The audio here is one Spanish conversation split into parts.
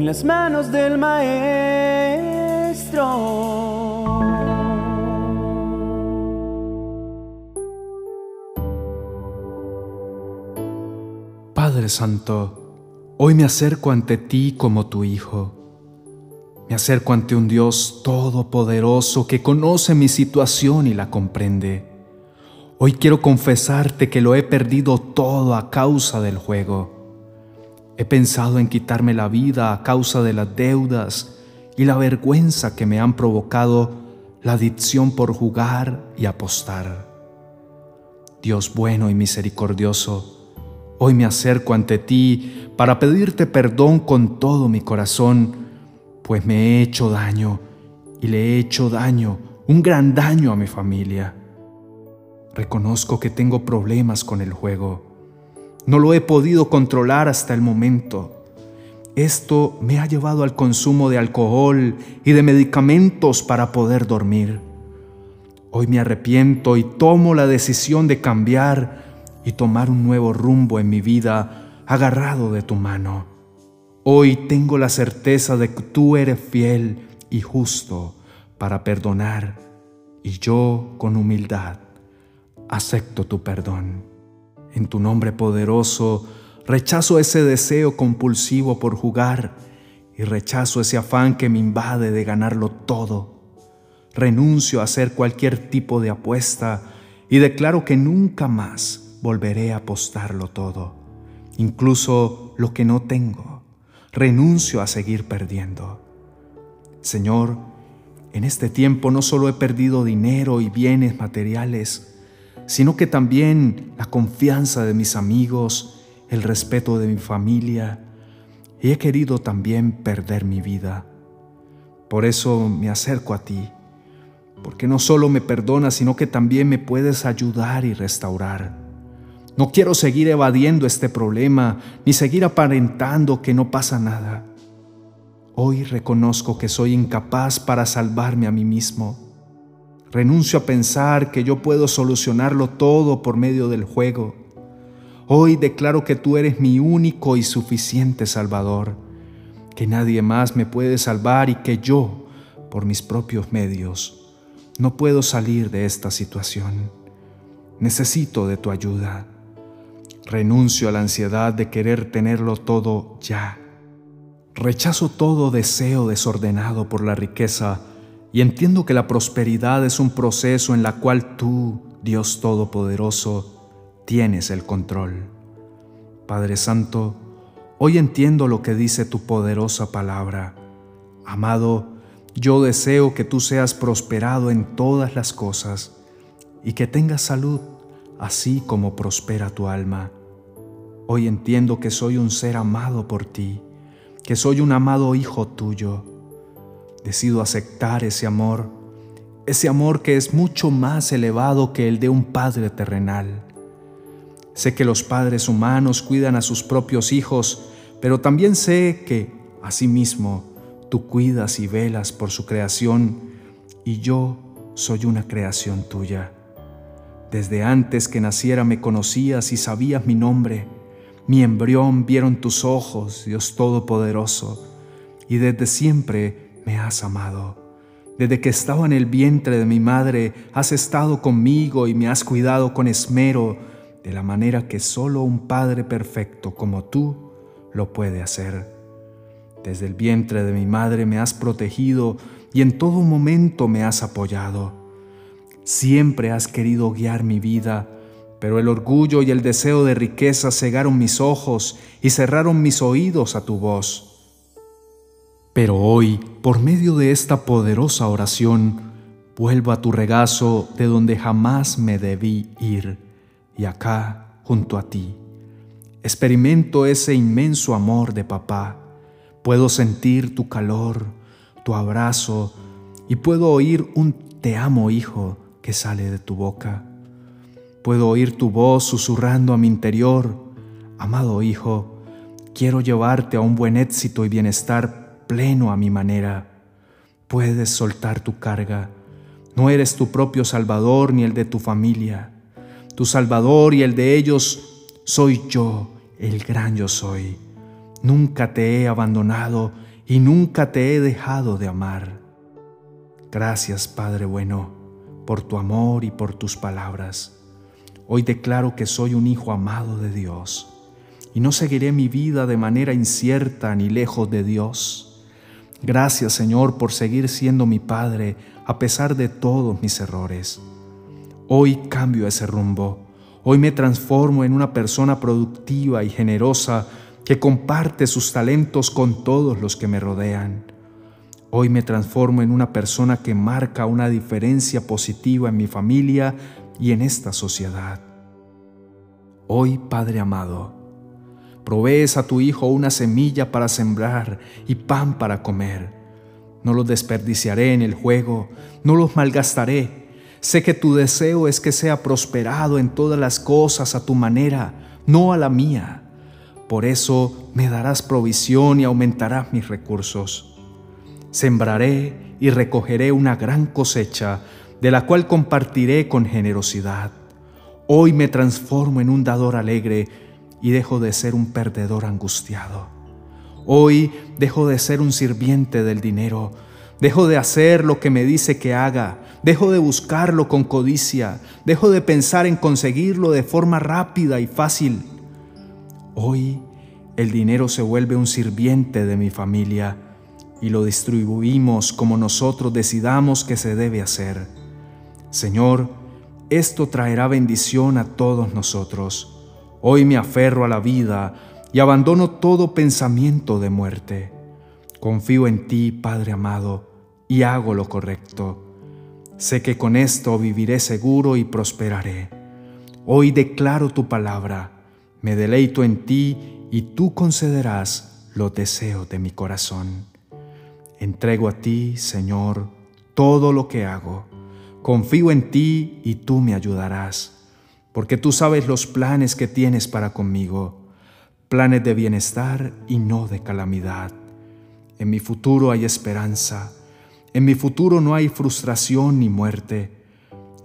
en las manos del Maestro. Padre Santo, hoy me acerco ante ti como tu Hijo. Me acerco ante un Dios todopoderoso que conoce mi situación y la comprende. Hoy quiero confesarte que lo he perdido todo a causa del juego. He pensado en quitarme la vida a causa de las deudas y la vergüenza que me han provocado la adicción por jugar y apostar. Dios bueno y misericordioso, hoy me acerco ante ti para pedirte perdón con todo mi corazón, pues me he hecho daño y le he hecho daño, un gran daño a mi familia. Reconozco que tengo problemas con el juego no lo he podido controlar hasta el momento. Esto me ha llevado al consumo de alcohol y de medicamentos para poder dormir. Hoy me arrepiento y tomo la decisión de cambiar y tomar un nuevo rumbo en mi vida agarrado de tu mano. Hoy tengo la certeza de que tú eres fiel y justo para perdonar y yo con humildad acepto tu perdón. En tu nombre poderoso, rechazo ese deseo compulsivo por jugar y rechazo ese afán que me invade de ganarlo todo. Renuncio a hacer cualquier tipo de apuesta y declaro que nunca más volveré a apostarlo todo, incluso lo que no tengo. Renuncio a seguir perdiendo. Señor, en este tiempo no solo he perdido dinero y bienes materiales, sino que también la confianza de mis amigos, el respeto de mi familia, y he querido también perder mi vida. Por eso me acerco a ti, porque no solo me perdonas, sino que también me puedes ayudar y restaurar. No quiero seguir evadiendo este problema, ni seguir aparentando que no pasa nada. Hoy reconozco que soy incapaz para salvarme a mí mismo Renuncio a pensar que yo puedo solucionarlo todo por medio del juego. Hoy declaro que tú eres mi único y suficiente Salvador, que nadie más me puede salvar y que yo, por mis propios medios, no puedo salir de esta situación. Necesito de tu ayuda. Renuncio a la ansiedad de querer tenerlo todo ya. Rechazo todo deseo desordenado por la riqueza y entiendo que la prosperidad es un proceso en la cual tú, Dios Todopoderoso, tienes el control. Padre Santo, hoy entiendo lo que dice tu poderosa palabra. Amado, yo deseo que tú seas prosperado en todas las cosas y que tengas salud, así como prospera tu alma. Hoy entiendo que soy un ser amado por ti, que soy un amado hijo tuyo Decido aceptar ese amor, ese amor que es mucho más elevado que el de un padre terrenal. Sé que los padres humanos cuidan a sus propios hijos, pero también sé que, asimismo, tú cuidas y velas por su creación y yo soy una creación tuya. Desde antes que naciera me conocías y sabías mi nombre. Mi embrión vieron tus ojos, Dios Todopoderoso, y desde siempre me has amado. Desde que estaba en el vientre de mi madre, has estado conmigo y me has cuidado con esmero, de la manera que solo un Padre perfecto como tú lo puede hacer. Desde el vientre de mi madre me has protegido y en todo momento me has apoyado. Siempre has querido guiar mi vida, pero el orgullo y el deseo de riqueza cegaron mis ojos y cerraron mis oídos a tu voz. Pero hoy, por medio de esta poderosa oración, vuelvo a tu regazo de donde jamás me debí ir, y acá, junto a ti. Experimento ese inmenso amor de papá. Puedo sentir tu calor, tu abrazo, y puedo oír un te amo, hijo, que sale de tu boca. Puedo oír tu voz susurrando a mi interior, amado hijo, quiero llevarte a un buen éxito y bienestar pleno a mi manera. Puedes soltar tu carga. No eres tu propio Salvador ni el de tu familia. Tu Salvador y el de ellos soy yo, el gran yo soy. Nunca te he abandonado y nunca te he dejado de amar. Gracias, Padre bueno, por tu amor y por tus palabras. Hoy declaro que soy un hijo amado de Dios y no seguiré mi vida de manera incierta ni lejos de Dios. Gracias, Señor, por seguir siendo mi Padre a pesar de todos mis errores. Hoy cambio ese rumbo. Hoy me transformo en una persona productiva y generosa que comparte sus talentos con todos los que me rodean. Hoy me transformo en una persona que marca una diferencia positiva en mi familia y en esta sociedad. Hoy, Padre amado, provees a tu Hijo una semilla para sembrar y pan para comer. No los desperdiciaré en el juego, no los malgastaré. Sé que tu deseo es que sea prosperado en todas las cosas a tu manera, no a la mía. Por eso me darás provisión y aumentarás mis recursos. Sembraré y recogeré una gran cosecha, de la cual compartiré con generosidad. Hoy me transformo en un dador alegre y dejo de ser un perdedor angustiado. Hoy dejo de ser un sirviente del dinero, dejo de hacer lo que me dice que haga, dejo de buscarlo con codicia, dejo de pensar en conseguirlo de forma rápida y fácil Hoy el dinero se vuelve un sirviente de mi familia y lo distribuimos como nosotros decidamos que se debe hacer. Señor, esto traerá bendición a todos nosotros. Hoy me aferro a la vida y abandono todo pensamiento de muerte. Confío en ti, Padre amado, y hago lo correcto. Sé que con esto viviré seguro y prosperaré. Hoy declaro tu palabra me deleito en ti y tú concederás los deseos de mi corazón. Entrego a ti, Señor, todo lo que hago. Confío en ti y tú me ayudarás, porque tú sabes los planes que tienes para conmigo, planes de bienestar y no de calamidad. En mi futuro hay esperanza, en mi futuro no hay frustración ni muerte,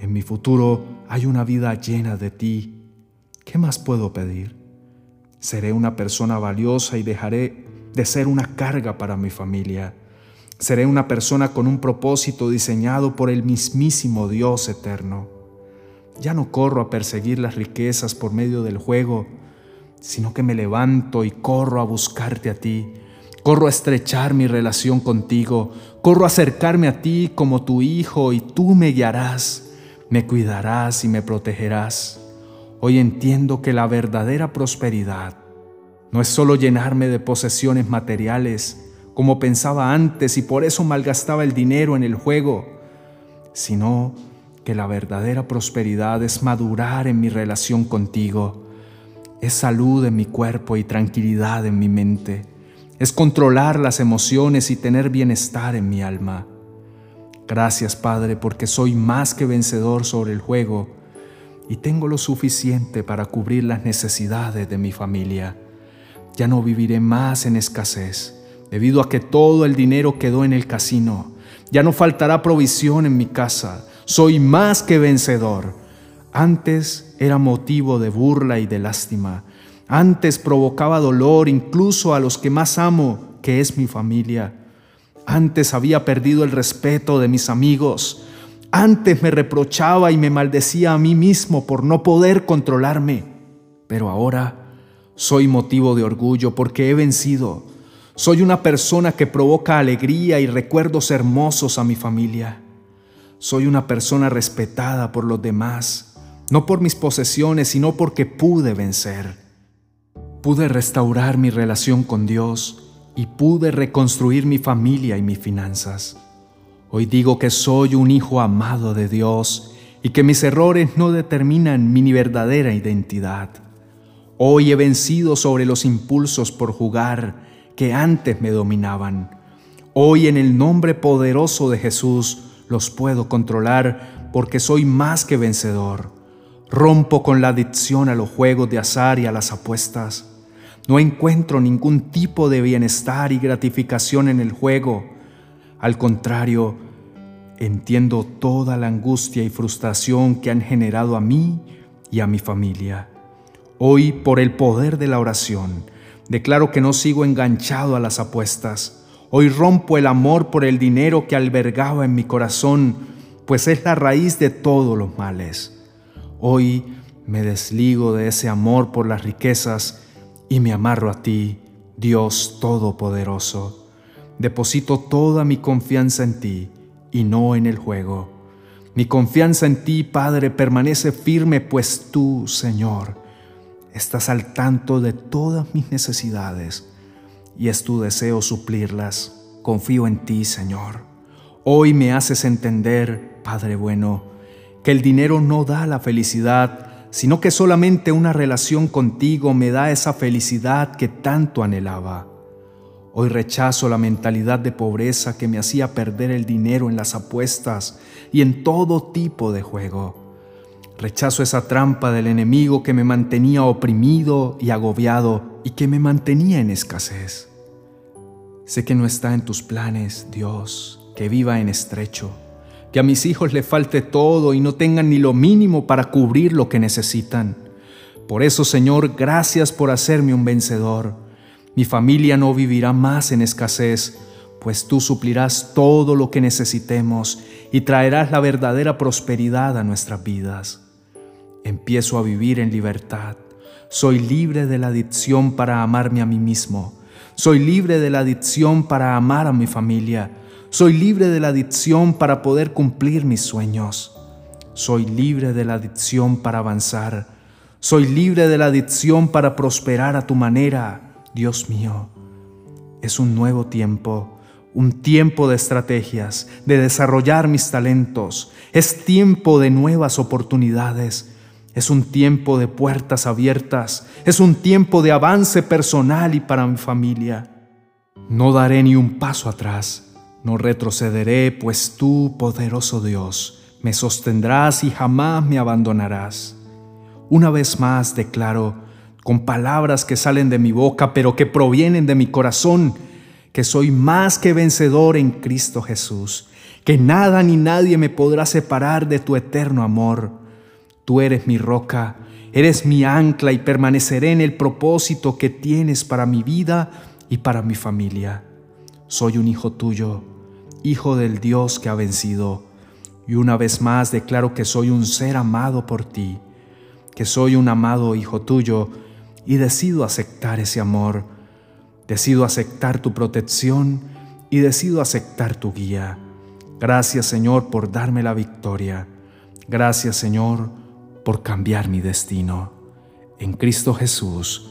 en mi futuro hay una vida llena de ti ¿Qué más puedo pedir? Seré una persona valiosa y dejaré de ser una carga para mi familia. Seré una persona con un propósito diseñado por el mismísimo Dios eterno. Ya no corro a perseguir las riquezas por medio del juego, sino que me levanto y corro a buscarte a ti. Corro a estrechar mi relación contigo. Corro a acercarme a ti como tu hijo y tú me guiarás, me cuidarás y me protegerás. Hoy entiendo que la verdadera prosperidad no es solo llenarme de posesiones materiales, como pensaba antes y por eso malgastaba el dinero en el juego, sino que la verdadera prosperidad es madurar en mi relación contigo, es salud en mi cuerpo y tranquilidad en mi mente, es controlar las emociones y tener bienestar en mi alma. Gracias Padre porque soy más que vencedor sobre el juego, y tengo lo suficiente para cubrir las necesidades de mi familia. Ya no viviré más en escasez, debido a que todo el dinero quedó en el casino. Ya no faltará provisión en mi casa. Soy más que vencedor. Antes era motivo de burla y de lástima. Antes provocaba dolor incluso a los que más amo, que es mi familia. Antes había perdido el respeto de mis amigos. Antes me reprochaba y me maldecía a mí mismo por no poder controlarme, pero ahora soy motivo de orgullo porque he vencido. Soy una persona que provoca alegría y recuerdos hermosos a mi familia. Soy una persona respetada por los demás, no por mis posesiones, sino porque pude vencer. Pude restaurar mi relación con Dios y pude reconstruir mi familia y mis finanzas. Hoy digo que soy un hijo amado de Dios y que mis errores no determinan mi verdadera identidad. Hoy he vencido sobre los impulsos por jugar que antes me dominaban. Hoy en el nombre poderoso de Jesús los puedo controlar porque soy más que vencedor. Rompo con la adicción a los juegos de azar y a las apuestas. No encuentro ningún tipo de bienestar y gratificación en el juego. Al contrario, entiendo toda la angustia y frustración que han generado a mí y a mi familia. Hoy, por el poder de la oración, declaro que no sigo enganchado a las apuestas. Hoy rompo el amor por el dinero que albergaba en mi corazón, pues es la raíz de todos los males. Hoy me desligo de ese amor por las riquezas y me amarro a ti, Dios Todopoderoso. Deposito toda mi confianza en ti y no en el juego. Mi confianza en ti, Padre, permanece firme, pues tú, Señor, estás al tanto de todas mis necesidades y es tu deseo suplirlas. Confío en ti, Señor. Hoy me haces entender, Padre bueno, que el dinero no da la felicidad, sino que solamente una relación contigo me da esa felicidad que tanto anhelaba. Hoy rechazo la mentalidad de pobreza que me hacía perder el dinero en las apuestas y en todo tipo de juego. Rechazo esa trampa del enemigo que me mantenía oprimido y agobiado y que me mantenía en escasez. Sé que no está en tus planes, Dios, que viva en estrecho, que a mis hijos le falte todo y no tengan ni lo mínimo para cubrir lo que necesitan. Por eso, Señor, gracias por hacerme un vencedor. Mi familia no vivirá más en escasez, pues tú suplirás todo lo que necesitemos y traerás la verdadera prosperidad a nuestras vidas. Empiezo a vivir en libertad. Soy libre de la adicción para amarme a mí mismo. Soy libre de la adicción para amar a mi familia. Soy libre de la adicción para poder cumplir mis sueños. Soy libre de la adicción para avanzar. Soy libre de la adicción para prosperar a tu manera, Dios mío. Es un nuevo tiempo, un tiempo de estrategias, de desarrollar mis talentos. Es tiempo de nuevas oportunidades es un tiempo de puertas abiertas, es un tiempo de avance personal y para mi familia. No daré ni un paso atrás, no retrocederé, pues tú, poderoso Dios, me sostendrás y jamás me abandonarás. Una vez más declaro, con palabras que salen de mi boca, pero que provienen de mi corazón, que soy más que vencedor en Cristo Jesús, que nada ni nadie me podrá separar de tu eterno amor Tú eres mi roca, eres mi ancla y permaneceré en el propósito que tienes para mi vida y para mi familia. Soy un hijo tuyo, hijo del Dios que ha vencido, y una vez más declaro que soy un ser amado por ti, que soy un amado hijo tuyo, y decido aceptar ese amor, decido aceptar tu protección y decido aceptar tu guía. Gracias Señor por darme la victoria. Gracias Señor por cambiar mi destino. En Cristo Jesús.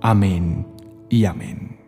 Amén y amén.